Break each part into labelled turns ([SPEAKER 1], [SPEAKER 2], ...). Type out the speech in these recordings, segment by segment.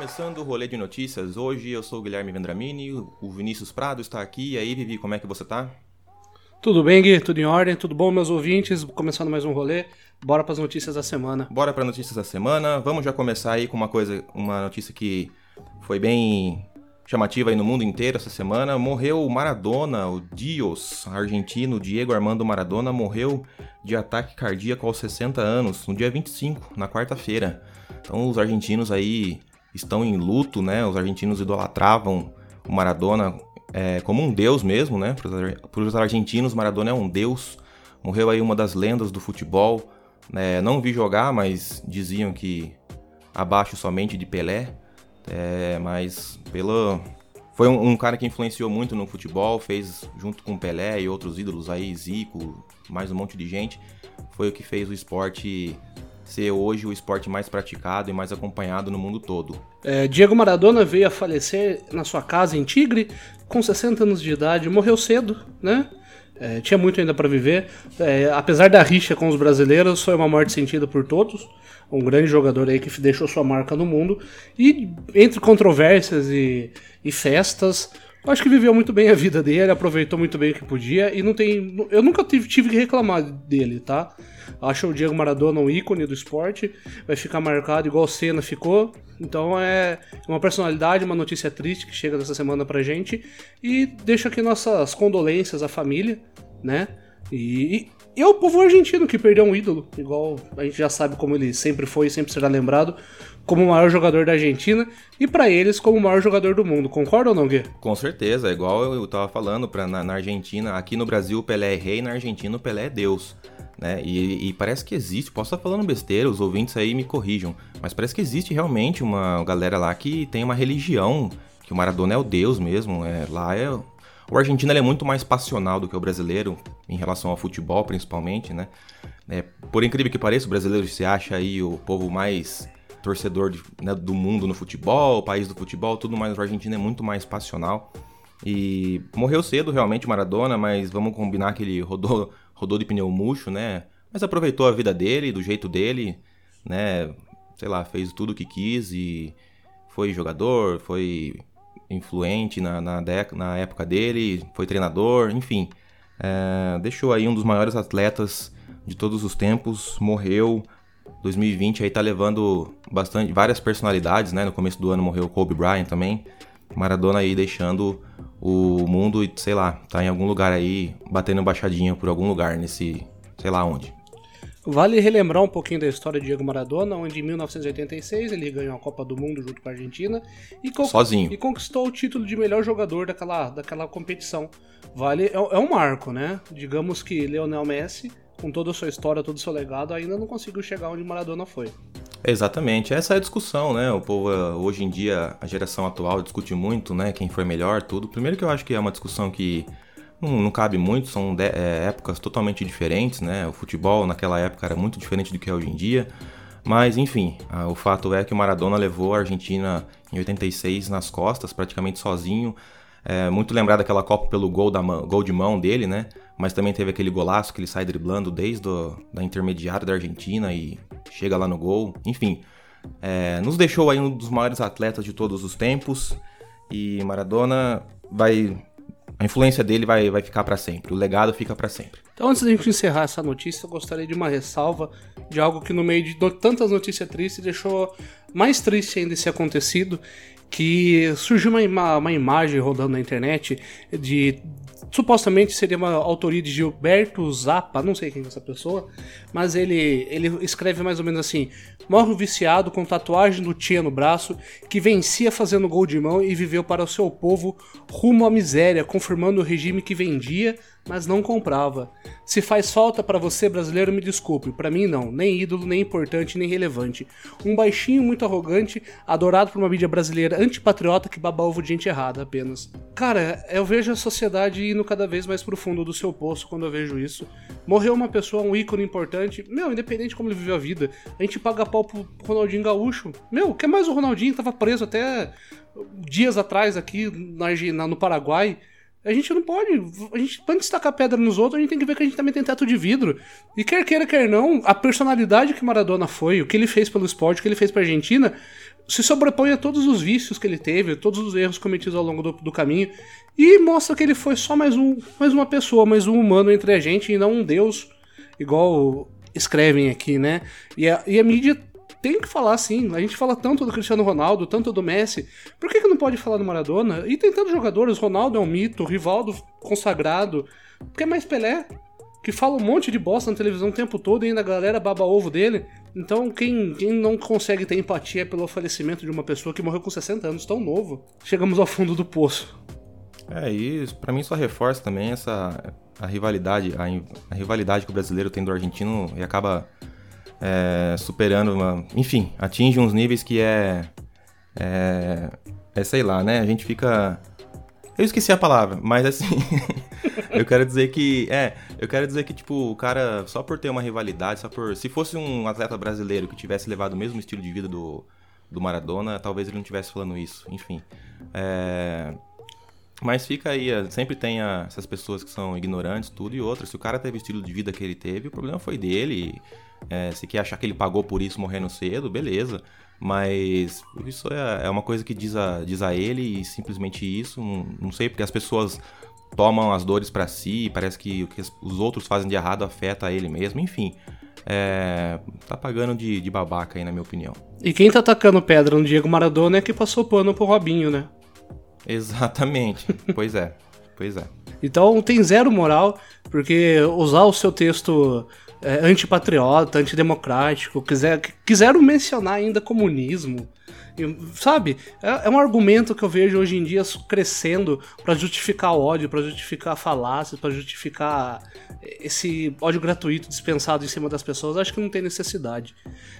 [SPEAKER 1] começando o rolê de notícias. Hoje eu sou o Guilherme Vendramini, o Vinícius Prado está aqui. E aí, Vivi, como é que você tá?
[SPEAKER 2] Tudo bem, Gui? Tudo em ordem? Tudo bom, meus ouvintes? Começando mais um rolê. Bora para as notícias da semana.
[SPEAKER 1] Bora para notícias da semana. Vamos já começar aí com uma coisa, uma notícia que foi bem chamativa aí no mundo inteiro essa semana. Morreu o Maradona, o Dios, argentino Diego Armando Maradona, morreu de ataque cardíaco aos 60 anos, no dia 25, na quarta-feira. Então os argentinos aí estão em luto, né? Os argentinos idolatravam o Maradona é, como um deus mesmo, né? Para os argentinos, Maradona é um deus. Morreu aí uma das lendas do futebol. Né? Não vi jogar, mas diziam que abaixo somente de Pelé. É, mas pelo foi um, um, cara que influenciou muito no futebol, fez junto com Pelé e outros ídolos aí, Zico, mais um monte de gente, foi o que fez o esporte ser hoje o esporte mais praticado e mais acompanhado no mundo todo.
[SPEAKER 2] É, Diego Maradona veio a falecer na sua casa em Tigre, com 60 anos de idade, morreu cedo, né? É, tinha muito ainda para viver. É, apesar da rixa com os brasileiros, foi uma morte sentida por todos um grande jogador aí que deixou sua marca no mundo. E entre controvérsias e, e festas, acho que viveu muito bem a vida dele, aproveitou muito bem o que podia e não tem. Eu nunca tive, tive que reclamar dele, tá? Acho o Diego Maradona um ícone do esporte, vai ficar marcado igual o Senna ficou. Então é uma personalidade, uma notícia triste que chega dessa semana pra gente e deixa aqui nossas condolências à família, né? E, e é o povo argentino que perdeu um ídolo, igual a gente já sabe como ele sempre foi e sempre será lembrado, como o maior jogador da Argentina e para eles como o maior jogador do mundo. Concorda ou não, Gui?
[SPEAKER 1] Com certeza, é igual eu tava falando pra, na, na Argentina, aqui no Brasil o Pelé é rei, na Argentina o Pelé é Deus. Né? E, e, parece que existe, posso estar falando besteira, os ouvintes aí me corrijam, mas parece que existe realmente uma galera lá que tem uma religião, que o Maradona é o Deus mesmo, é, lá é o argentino é muito mais passional do que o brasileiro, em relação ao futebol principalmente, né? É, por incrível que pareça, o brasileiro se acha aí o povo mais torcedor de, né, do mundo no futebol, o país do futebol, tudo mais. O argentino é muito mais passional. E morreu cedo realmente Maradona, mas vamos combinar que ele rodou, rodou de pneu murcho, né? Mas aproveitou a vida dele, do jeito dele, né? Sei lá, fez tudo o que quis e foi jogador, foi influente na, na, na época dele, foi treinador, enfim. É, deixou aí um dos maiores atletas de todos os tempos, morreu. 2020 aí tá levando bastante, várias personalidades, né? No começo do ano morreu Kobe Bryant também. Maradona aí deixando o mundo e, sei lá, tá em algum lugar aí, batendo baixadinha por algum lugar nesse, sei lá onde.
[SPEAKER 2] Vale relembrar um pouquinho da história de Diego Maradona, onde em 1986 ele ganhou a Copa do Mundo junto com a Argentina e,
[SPEAKER 1] Sozinho.
[SPEAKER 2] e conquistou o título de melhor jogador daquela, daquela competição. Vale é, é um marco, né? Digamos que Lionel Messi, com toda a sua história, todo o seu legado, ainda não conseguiu chegar onde Maradona foi.
[SPEAKER 1] Exatamente, essa é a discussão, né? O povo, hoje em dia, a geração atual discute muito, né? Quem foi melhor, tudo. Primeiro que eu acho que é uma discussão que não, não cabe muito, são de, é, épocas totalmente diferentes, né? O futebol naquela época era muito diferente do que é hoje em dia. Mas enfim, a, o fato é que o Maradona levou a Argentina em 86 nas costas, praticamente sozinho. É, muito lembrado daquela Copa pelo gol, da gol de mão dele, né? Mas também teve aquele golaço que ele sai driblando desde a da intermediária da Argentina e chega lá no gol. Enfim, é, nos deixou aí um dos maiores atletas de todos os tempos. E Maradona vai a influência dele vai, vai ficar para sempre, o legado fica para sempre.
[SPEAKER 2] Então, antes da gente encerrar essa notícia, eu gostaria de uma ressalva de algo que, no meio de tantas notícias tristes, deixou mais triste ainda esse acontecido. Que surgiu uma, uma imagem rodando na internet de supostamente seria uma autoria de Gilberto Zappa, não sei quem é essa pessoa, mas ele, ele escreve mais ou menos assim: morre um viciado com tatuagem do tia no braço, que vencia fazendo gol de mão e viveu para o seu povo rumo à miséria, confirmando o regime que vendia mas não comprava. Se faz falta para você, brasileiro, me desculpe, para mim não, nem ídolo, nem importante, nem relevante. Um baixinho muito arrogante, adorado por uma mídia brasileira antipatriota que baba ovo de gente errada apenas. Cara, eu vejo a sociedade indo cada vez mais pro fundo do seu poço quando eu vejo isso. Morreu uma pessoa, um ícone importante, meu, independente de como ele viveu a vida, a gente paga pau pro Ronaldinho Gaúcho. Meu, quer mais o Ronaldinho? Tava preso até dias atrás aqui no Paraguai. A gente não pode. A gente, antes de tacar pedra nos outros, a gente tem que ver que a gente também tem teto de vidro. E quer queira, quer não, a personalidade que Maradona foi, o que ele fez pelo esporte, o que ele fez pra Argentina, se sobrepõe a todos os vícios que ele teve, todos os erros cometidos ao longo do, do, caminho, e mostra que ele foi só mais, um, mais uma pessoa, mais um humano entre a gente, e não um deus, igual escrevem aqui, né? E a, e a mídia tem que falar sim. A gente fala tanto do Cristiano Ronaldo, tanto do Messi. Por que, que não pode falar do Maradona? E tem tantos jogadores, Ronaldo é um mito, Rivaldo consagrado. Por que mais Pelé? Que fala um monte de bosta na televisão o tempo todo e ainda a galera baba ovo dele. Então, quem, quem não consegue ter empatia pelo falecimento de uma pessoa que morreu com 60 anos tão novo, chegamos ao fundo do poço.
[SPEAKER 1] É, e para mim só reforça também essa a rivalidade, a, a, rivalidade que o brasileiro tem do argentino e acaba é, superando, uma, enfim, atinge uns níveis que é, é, é, sei lá, né? A gente fica, eu esqueci a palavra, mas assim, eu quero dizer que, é, eu quero dizer que tipo o cara só por ter uma rivalidade, só por, se fosse um atleta brasileiro que tivesse levado o mesmo estilo de vida do do Maradona, talvez ele não estivesse falando isso, enfim. É, mas fica aí, é, sempre tem a, essas pessoas que são ignorantes, tudo e outras. Se o cara teve o estilo de vida que ele teve, o problema foi dele. É, se quer achar que ele pagou por isso morrendo cedo, beleza. Mas isso é, é uma coisa que diz a, diz a ele e simplesmente isso. Não, não sei porque as pessoas tomam as dores para si, parece que o que os outros fazem de errado afeta ele mesmo, enfim. É, tá pagando de, de babaca aí, na minha opinião.
[SPEAKER 2] E quem tá atacando pedra no Diego Maradona é que passou pano pro Robinho, né?
[SPEAKER 1] Exatamente. pois é. Pois é.
[SPEAKER 2] Então tem zero moral, porque usar o seu texto é, antipatriota, antidemocrático, quiser, quiseram mencionar ainda comunismo, Sabe? É, é, um argumento que eu vejo hoje em dia crescendo para justificar ódio, para justificar falácias, para justificar esse ódio gratuito dispensado em cima das pessoas. Acho que não tem necessidade.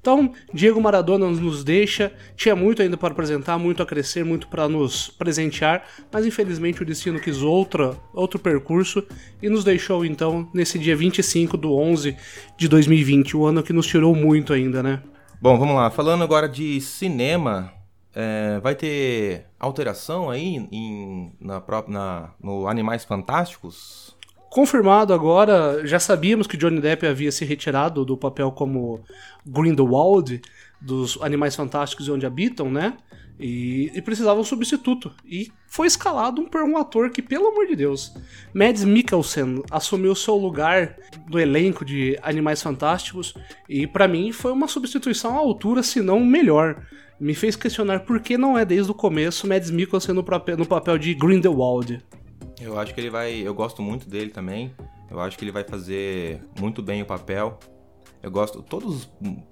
[SPEAKER 2] Então, Diego Maradona nos deixa, tinha muito ainda para apresentar, muito a crescer, muito para nos presentear, mas infelizmente o destino quis outra, outro percurso e nos deixou então nesse dia 25 do 11 de 2020, o ano que nos tirou muito ainda, né?
[SPEAKER 1] Bom, vamos lá. Falando agora de cinema, é, vai ter alteração aí em, na, na, no Animais Fantásticos?
[SPEAKER 2] Confirmado agora, já sabíamos que Johnny Depp havia se retirado do papel como Grindelwald dos Animais Fantásticos e Onde Habitam, né? E, e precisava um substituto. E foi escalado um, um ator que, pelo amor de Deus, Mads Mikkelsen assumiu seu lugar no elenco de Animais Fantásticos. E para mim foi uma substituição à altura, se não melhor. Me fez questionar por que não é desde o começo Mads Mikkelsen no, no papel de Grindelwald.
[SPEAKER 1] Eu acho que ele vai. Eu gosto muito dele também. Eu acho que ele vai fazer muito bem o papel. Eu gosto. Todos,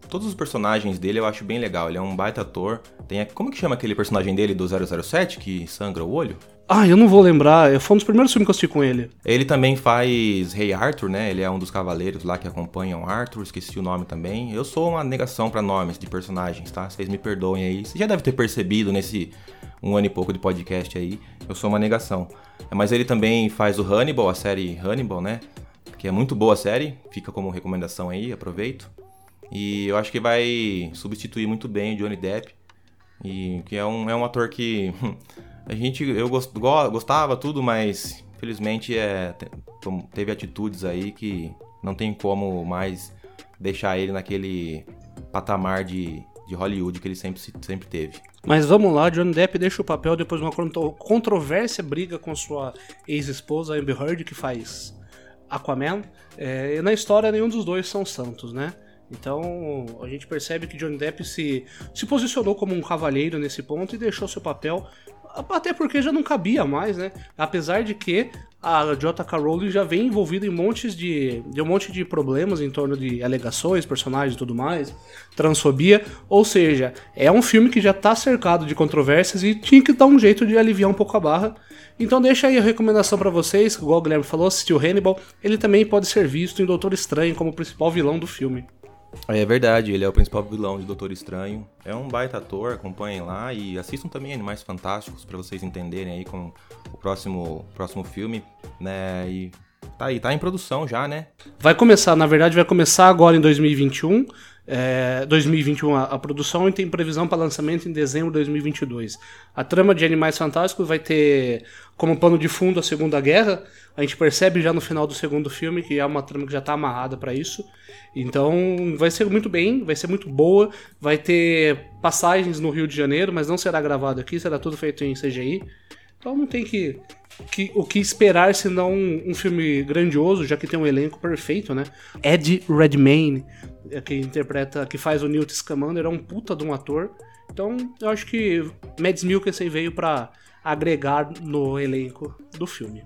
[SPEAKER 1] todos os personagens dele eu acho bem legal. Ele é um baita ator. Tem, como que chama aquele personagem dele do 007 que sangra o olho?
[SPEAKER 2] Ah, eu não vou lembrar. Foi um dos primeiros filmes que eu assisti com ele.
[SPEAKER 1] Ele também faz Rei Arthur, né? Ele é um dos cavaleiros lá que acompanham Arthur. Esqueci o nome também. Eu sou uma negação para nomes de personagens, tá? Vocês me perdoem aí. Você já deve ter percebido nesse um ano e pouco de podcast aí. Eu sou uma negação. Mas ele também faz o Hannibal, a série Hannibal, né? Que é muito boa a série, fica como recomendação aí, aproveito. E eu acho que vai substituir muito bem o Johnny Depp, e que é um, é um ator que a gente eu gost, gostava tudo, mas infelizmente é, teve atitudes aí que não tem como mais deixar ele naquele patamar de, de Hollywood que ele sempre, sempre teve.
[SPEAKER 2] Mas vamos lá, Johnny Depp deixa o papel depois de uma controvérsia briga com sua ex-esposa Amber Heard, que faz Aquaman. É, na história, nenhum dos dois são santos, né? Então a gente percebe que Johnny Depp se, se posicionou como um cavalheiro nesse ponto e deixou seu papel, até porque já não cabia mais, né? Apesar de que a J.K. Rowling já vem envolvida em montes de, de um monte de problemas em torno de alegações, personagens e tudo mais, transfobia, ou seja, é um filme que já está cercado de controvérsias e tinha que dar um jeito de aliviar um pouco a barra então deixa aí a recomendação para vocês, igual o Guilherme falou, assistiu Hannibal, ele também pode ser visto em Doutor Estranho como o principal vilão do filme.
[SPEAKER 1] É verdade, ele é o principal vilão de Doutor Estranho. É um baita ator, acompanhem lá e assistam também Animais Fantásticos para vocês entenderem aí com o próximo, próximo filme, né? E tá aí, tá em produção já, né?
[SPEAKER 2] Vai começar, na verdade vai começar agora em 2021 é, 2021 a, a, produção e tem previsão para lançamento em dezembro de 2022. A trama de Animais Fantásticos vai ter como pano de fundo a Segunda Guerra. A gente percebe já no final do segundo filme que é uma trama que já está amarrada para isso. Então vai ser muito bem, vai ser muito boa. Vai ter passagens no Rio de Janeiro, mas não será gravado aqui, será tudo feito em CGI. Então não tem que, que o que esperar senão um, um, filme grandioso, já que tem um elenco perfeito, né? Ed Redmayne, é, que interpreta, que faz o Newt Scamander, é um puta de um ator. Então eu acho que Mads Mikkelsen veio para agregar no elenco do filme.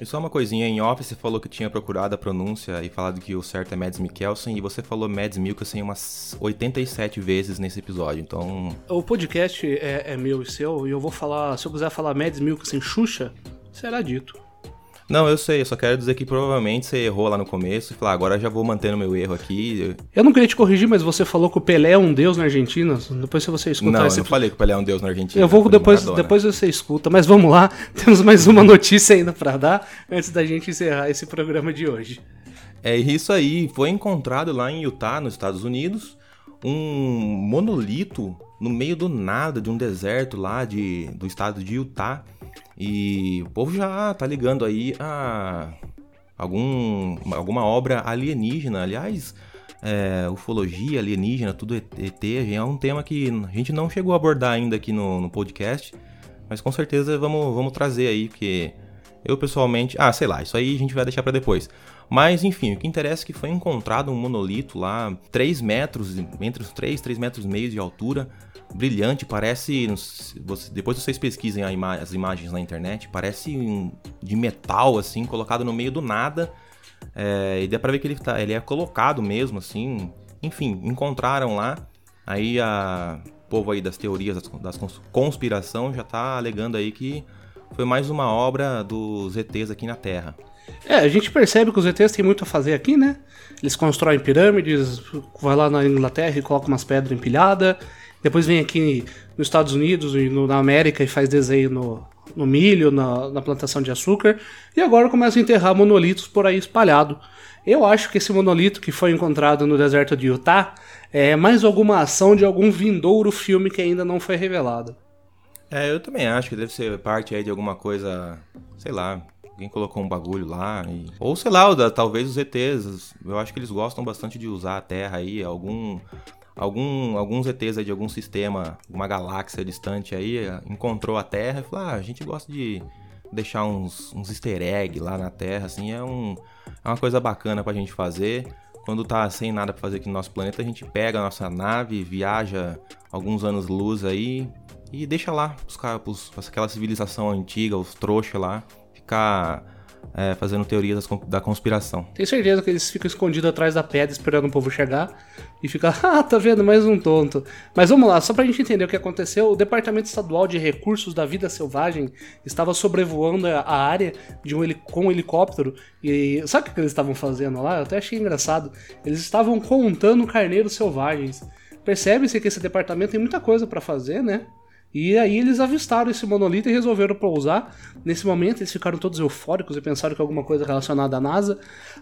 [SPEAKER 1] E só uma coisinha, em off você falou que tinha procurado a pronúncia e falado que o certo é Mads Mikkelsen e você falou Mads Mikkelsen umas 87 vezes nesse episódio, então...
[SPEAKER 2] O podcast é, é meu e seu e eu vou falar, se eu quiser falar Mads Mikkelsen Xuxa, será dito.
[SPEAKER 1] Não, eu sei, eu só quero dizer que provavelmente você errou lá no começo e falar, agora já vou mantendo meu erro aqui.
[SPEAKER 2] Eu não queria te corrigir, mas você falou que o Pelé é um deus na Argentina. Depois se você escutar
[SPEAKER 1] Não,
[SPEAKER 2] esse...
[SPEAKER 1] eu não falei que o Pelé é um deus na Argentina.
[SPEAKER 2] Eu vou depois, depois você escuta, mas vamos lá, temos mais uma notícia ainda para dar antes da gente encerrar esse programa de hoje.
[SPEAKER 1] É isso aí, foi encontrado lá em Utah, nos Estados Unidos, um monolito no meio do nada de um deserto lá de, do estado de Utah e o povo já tá ligando aí a algum, alguma obra alienígena. Aliás, é, ufologia, alienígena, tudo ET, é um tema que a gente não chegou a abordar ainda aqui no, no podcast, mas com certeza vamos, vamos trazer aí, porque eu pessoalmente. Ah, sei lá, isso aí a gente vai deixar para depois. Mas enfim, o que interessa é que foi encontrado um monolito lá, 3 metros, entre os 3, 3 metros e meio de altura, brilhante, parece. Depois vocês pesquisem ima as imagens na internet, parece um, de metal, assim, colocado no meio do nada. É, e dá pra ver que ele, tá, ele é colocado mesmo, assim. Enfim, encontraram lá. Aí a o povo aí das teorias das, das conspiração já tá alegando aí que foi mais uma obra dos ETs aqui na Terra.
[SPEAKER 2] É, a gente percebe que os ETs têm muito a fazer aqui, né? Eles constroem pirâmides, vai lá na Inglaterra e coloca umas pedras empilhadas, depois vem aqui nos Estados Unidos e na América e faz desenho no, no milho, na, na, plantação de açúcar, e agora começa a enterrar monolitos por aí espalhado. Eu acho que esse monolito que foi encontrado no deserto de Utah é mais alguma ação de algum vindouro filme que ainda não foi revelado.
[SPEAKER 1] É, eu também acho que deve ser parte aí de alguma coisa, sei lá, alguém colocou um bagulho lá. E... Ou sei lá, talvez os ETs, eu acho que eles gostam bastante de usar a Terra aí, algum algum, alguns ETs de algum sistema, uma galáxia distante aí, encontrou a Terra e falou: ah, a gente gosta de deixar uns, uns easter egg lá na Terra, assim, é, um, é uma coisa bacana pra gente fazer. Quando tá sem nada pra fazer aqui no nosso planeta, a gente pega a nossa nave, viaja alguns anos-luz aí e deixa lá caras, aquela civilização antiga, os trouxas lá, ficar é, fazendo teorias da conspiração.
[SPEAKER 2] Tenho certeza que eles ficam escondidos atrás da pedra esperando o povo chegar e ficar, ah, tá vendo, mais um tonto. Mas vamos lá, só pra gente entender o que aconteceu, o Departamento Estadual de Recursos da Vida Selvagem estava sobrevoando a área de um com um helicóptero e sabe o que eles estavam fazendo lá? Eu até achei engraçado. Eles estavam contando carneiros selvagens. Percebe-se que esse departamento tem muita coisa para fazer, né? E aí eles avistaram esse monolito e resolveram pousar. Nesse momento eles ficaram todos eufóricos e pensaram que alguma coisa relacionada à NASA.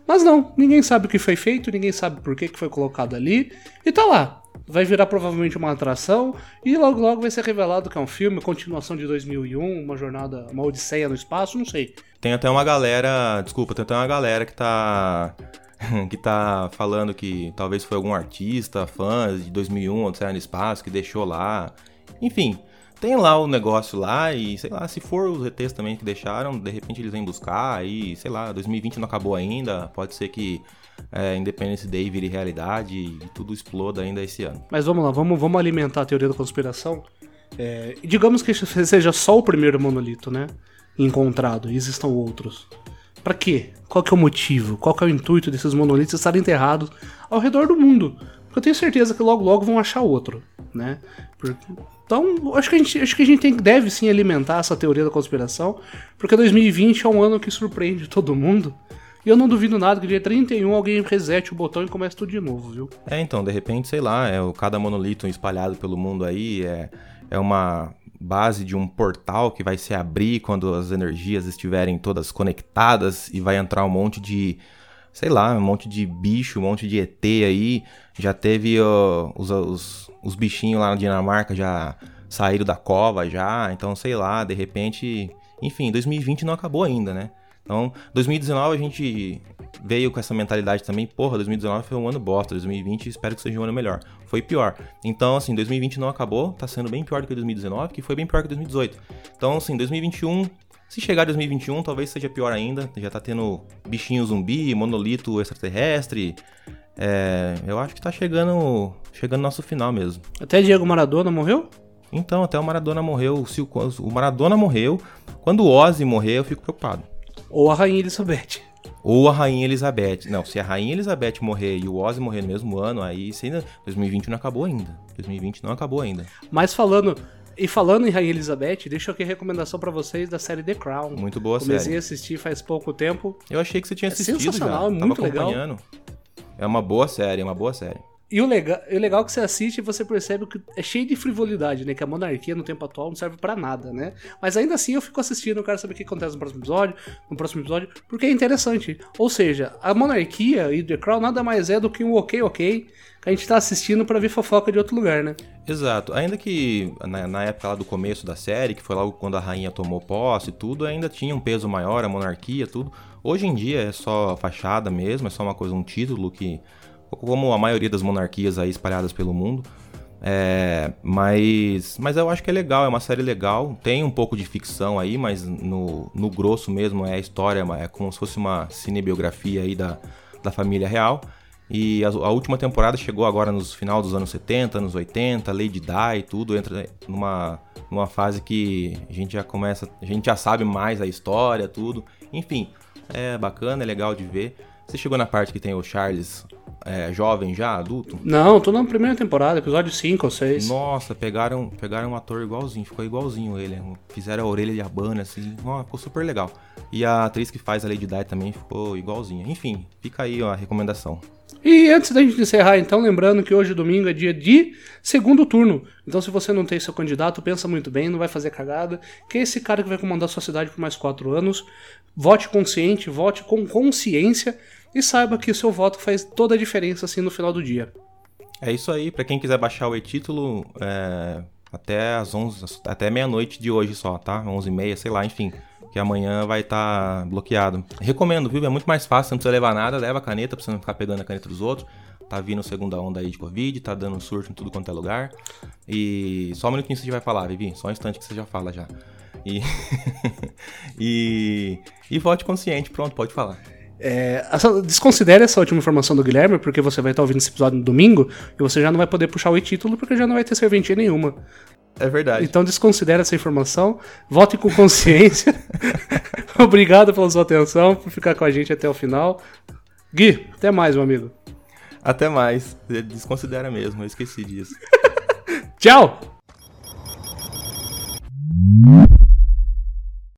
[SPEAKER 2] Mas não, ninguém sabe o que foi feito, ninguém sabe por que, foi colocado ali. E tá lá. Vai virar provavelmente uma atração e logo logo vai ser revelado que é um filme, continuação de 2001, uma jornada, uma odisseia no espaço, não sei.
[SPEAKER 1] Tem até uma galera, desculpa, tem até uma galera que tá que tá falando que talvez foi algum artista, fã de 2001, Odisseia no Espaço, que deixou lá. Enfim, tem lá o negócio lá e, sei lá, se for os ETs também que deixaram, de repente eles vêm buscar e, sei lá, 2020 não acabou ainda, pode ser que é, Independence Day vire realidade e tudo exploda ainda esse ano.
[SPEAKER 2] Mas vamos lá, vamos, vamos alimentar a teoria da conspiração. É, digamos que seja só o primeiro monolito, né? Encontrado, e existam outros. Para quê? Qual que é o motivo? Qual que é o intuito desses monolitos estarem enterrados ao redor do mundo? Porque eu tenho certeza que logo logo vão achar outro, né? Porque então, acho que a gente, acho que a gente tem, deve sim alimentar essa teoria da conspiração, porque 2020 é um ano que surpreende todo mundo. E eu não duvido nada que dia 31 alguém resete o botão e comece tudo de novo, viu?
[SPEAKER 1] É, então, de repente, sei lá, é o cada monolito espalhado pelo mundo aí é, é uma base de um portal que vai se abrir quando as energias estiverem todas conectadas e vai entrar um monte de sei lá, um monte de bicho, um monte de ET aí. Já teve ó, os, os, os bichinhos lá na Dinamarca já saíram da cova já. Então, sei lá, de repente. Enfim, 2020 não acabou ainda, né? Então, 2019 a gente veio com essa mentalidade também, porra, 2019 foi um ano bosta, 2020 espero que seja um ano melhor. Foi pior. Então, assim, 2020 não acabou, tá sendo bem pior do que 2019, que foi bem pior que 2018. Então, assim, 2021 se chegar 2021, talvez seja pior ainda. Já tá tendo bichinho zumbi, monolito extraterrestre. É, eu acho que tá chegando chegando nosso final mesmo.
[SPEAKER 2] Até Diego Maradona morreu?
[SPEAKER 1] Então, até o Maradona morreu. Se o, o Maradona morreu, quando o Ozzy morrer, eu fico preocupado.
[SPEAKER 2] Ou a Rainha Elizabeth.
[SPEAKER 1] Ou a Rainha Elizabeth. Não, se a Rainha Elizabeth morrer e o Ozzy morrer no mesmo ano, aí ainda, 2020 não acabou ainda. 2020 não acabou ainda.
[SPEAKER 2] Mas falando e falando em Rainha Elizabeth, deixo aqui a recomendação para vocês da série The Crown.
[SPEAKER 1] Muito boa
[SPEAKER 2] Comecei
[SPEAKER 1] série.
[SPEAKER 2] Comecei a assistir faz pouco tempo.
[SPEAKER 1] Eu achei que você tinha assistido
[SPEAKER 2] é sensacional,
[SPEAKER 1] já.
[SPEAKER 2] É muito legal.
[SPEAKER 1] É uma boa série, é uma boa série.
[SPEAKER 2] E o legal, o legal é que você assiste e você percebe que é cheio de frivolidade, né? Que a monarquia no tempo atual não serve para nada, né? Mas ainda assim eu fico assistindo, eu quero saber o que acontece no próximo episódio, no próximo episódio, porque é interessante. Ou seja, a monarquia e The Crown nada mais é do que um ok, ok, que a gente tá assistindo para ver fofoca de outro lugar, né?
[SPEAKER 1] Exato. Ainda que na, na, época lá do começo da série, que foi logo quando a rainha tomou posse e tudo, ainda tinha um peso maior, a monarquia, tudo. Hoje em dia é só fachada mesmo, é só uma coisa, um título que como a maioria das monarquias aí espalhadas pelo mundo. É, mas, mas eu acho que é legal, é uma série legal. Tem um pouco de ficção aí, mas no, no grosso mesmo é a história, é como se fosse uma cinebiografia aí da, da família real. E a, a, última temporada chegou agora nos final dos anos 70, anos 80, Lady Di e tudo, entra numa, numa fase que a gente já começa, a gente já sabe mais a história, tudo. Enfim, é bacana, é legal de ver. Você chegou na parte que tem o Charles é, jovem já, adulto?
[SPEAKER 2] Não, tô na primeira temporada, episódio 5 ou 6.
[SPEAKER 1] Nossa, pegaram, pegaram um ator igualzinho, ficou igualzinho ele. Fizeram a orelha de abana, assim, ó, ficou super legal. E a atriz que faz a Lady Di também ficou igualzinha. Enfim, fica aí ó, a recomendação.
[SPEAKER 2] E antes da gente encerrar, então, lembrando que hoje, domingo, é dia de segundo turno. Então, se você não tem seu candidato, pensa muito bem, não vai fazer cagada. Que é esse cara que vai comandar sua cidade por mais quatro anos. Vote consciente, vote com consciência e saiba que o seu voto faz toda a diferença assim no final do dia.
[SPEAKER 1] É isso aí, para quem quiser baixar o e-título, é, até as 11, até meia-noite de hoje só, tá? 11h30, sei lá, enfim, que amanhã vai estar tá bloqueado. Recomendo, viu? É muito mais fácil, não precisa levar nada, leva a caneta pra você não ficar pegando a caneta dos outros. Tá vindo segunda onda aí de Covid, tá dando surto em tudo quanto é lugar. E só um minutinho você vai falar, Vivi, só um instante que você já fala já. E, e, e vote consciente, pronto, pode falar.
[SPEAKER 2] É, essa, desconsidere essa última informação do Guilherme, porque você vai estar ouvindo esse episódio no domingo e você já não vai poder puxar o e-título porque já não vai ter serventia nenhuma.
[SPEAKER 1] É verdade.
[SPEAKER 2] Então desconsidere essa informação, vote com consciência. Obrigado pela sua atenção, por ficar com a gente até o final. Gui, até mais, meu amigo.
[SPEAKER 1] Até mais. É, desconsidera mesmo, eu esqueci disso.
[SPEAKER 2] Tchau!